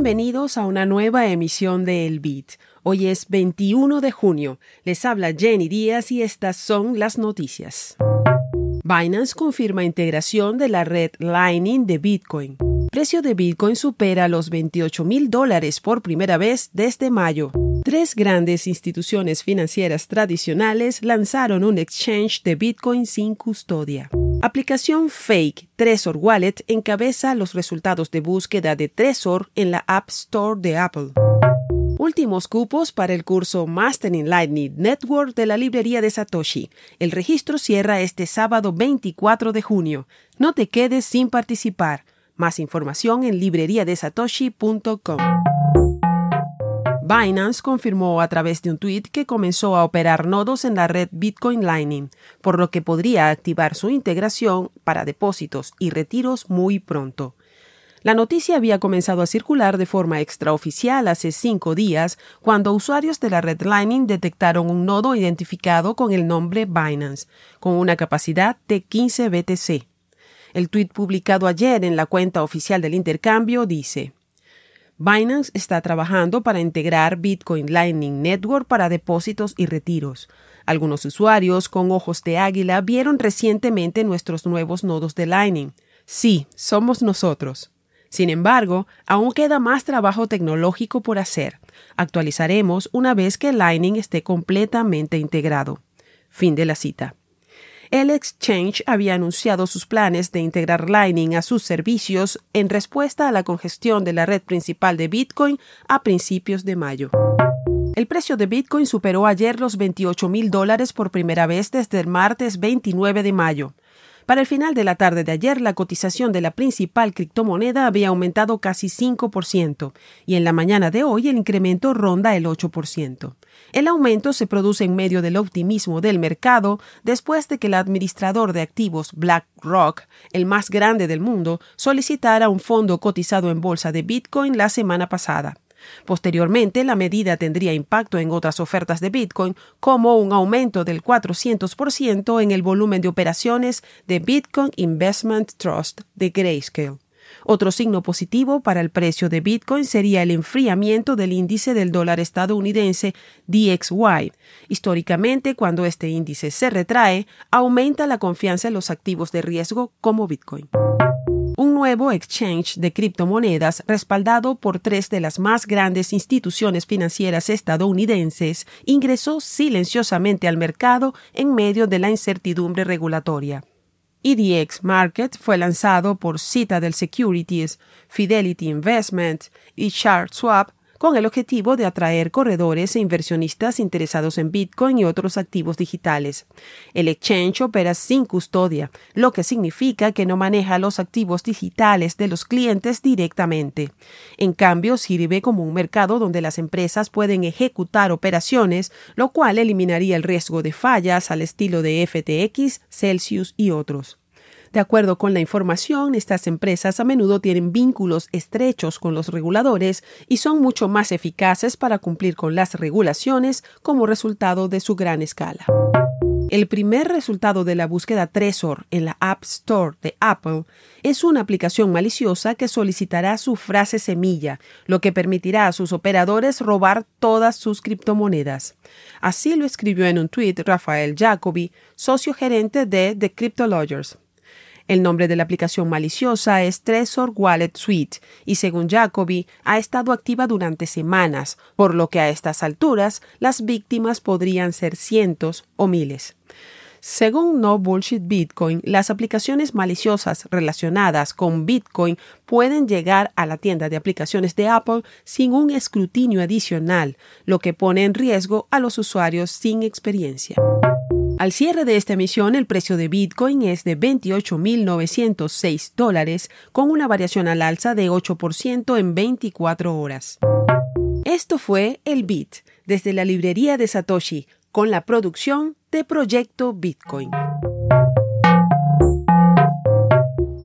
Bienvenidos a una nueva emisión de El Beat. Hoy es 21 de junio. Les habla Jenny Díaz y estas son las noticias. Binance confirma integración de la red Lightning de Bitcoin. Precio de Bitcoin supera los 28 mil dólares por primera vez desde mayo. Tres grandes instituciones financieras tradicionales lanzaron un exchange de Bitcoin sin custodia. Aplicación Fake Trezor Wallet encabeza los resultados de búsqueda de Trezor en la App Store de Apple. Últimos cupos para el curso Mastering Lightning Network de la librería de Satoshi. El registro cierra este sábado 24 de junio. No te quedes sin participar. Más información en libreriadesatoshi.com. Binance confirmó a través de un tweet que comenzó a operar nodos en la red Bitcoin Lightning, por lo que podría activar su integración para depósitos y retiros muy pronto. La noticia había comenzado a circular de forma extraoficial hace cinco días, cuando usuarios de la red Lightning detectaron un nodo identificado con el nombre Binance, con una capacidad de 15 BTC. El tweet publicado ayer en la cuenta oficial del intercambio dice Binance está trabajando para integrar Bitcoin Lightning Network para depósitos y retiros. Algunos usuarios con ojos de águila vieron recientemente nuestros nuevos nodos de Lightning. Sí, somos nosotros. Sin embargo, aún queda más trabajo tecnológico por hacer. Actualizaremos una vez que Lightning esté completamente integrado. Fin de la cita el exchange había anunciado sus planes de integrar Lightning a sus servicios en respuesta a la congestión de la red principal de Bitcoin a principios de mayo. El precio de Bitcoin superó ayer los 28 mil dólares por primera vez desde el martes 29 de mayo. Para el final de la tarde de ayer, la cotización de la principal criptomoneda había aumentado casi 5% y en la mañana de hoy el incremento ronda el 8%. El aumento se produce en medio del optimismo del mercado después de que el administrador de activos BlackRock, el más grande del mundo, solicitara un fondo cotizado en bolsa de Bitcoin la semana pasada. Posteriormente, la medida tendría impacto en otras ofertas de Bitcoin, como un aumento del 400% en el volumen de operaciones de Bitcoin Investment Trust de Grayscale. Otro signo positivo para el precio de Bitcoin sería el enfriamiento del índice del dólar estadounidense DXY. Históricamente, cuando este índice se retrae, aumenta la confianza en los activos de riesgo como Bitcoin nuevo exchange de criptomonedas respaldado por tres de las más grandes instituciones financieras estadounidenses ingresó silenciosamente al mercado en medio de la incertidumbre regulatoria. EDX Market fue lanzado por Citadel Securities, Fidelity Investment y Swap con el objetivo de atraer corredores e inversionistas interesados en Bitcoin y otros activos digitales. El exchange opera sin custodia, lo que significa que no maneja los activos digitales de los clientes directamente. En cambio, sirve como un mercado donde las empresas pueden ejecutar operaciones, lo cual eliminaría el riesgo de fallas al estilo de FTX, Celsius y otros. De acuerdo con la información, estas empresas a menudo tienen vínculos estrechos con los reguladores y son mucho más eficaces para cumplir con las regulaciones como resultado de su gran escala. El primer resultado de la búsqueda Trezor en la App Store de Apple es una aplicación maliciosa que solicitará su frase semilla, lo que permitirá a sus operadores robar todas sus criptomonedas. Así lo escribió en un tuit Rafael Jacobi, socio gerente de The Cryptologgers. El nombre de la aplicación maliciosa es Trezor Wallet Suite y según Jacoby ha estado activa durante semanas, por lo que a estas alturas las víctimas podrían ser cientos o miles. Según No Bullshit Bitcoin, las aplicaciones maliciosas relacionadas con Bitcoin pueden llegar a la tienda de aplicaciones de Apple sin un escrutinio adicional, lo que pone en riesgo a los usuarios sin experiencia. Al cierre de esta emisión, el precio de Bitcoin es de 28.906 dólares, con una variación al alza de 8% en 24 horas. Esto fue el Bit, desde la librería de Satoshi, con la producción de Proyecto Bitcoin.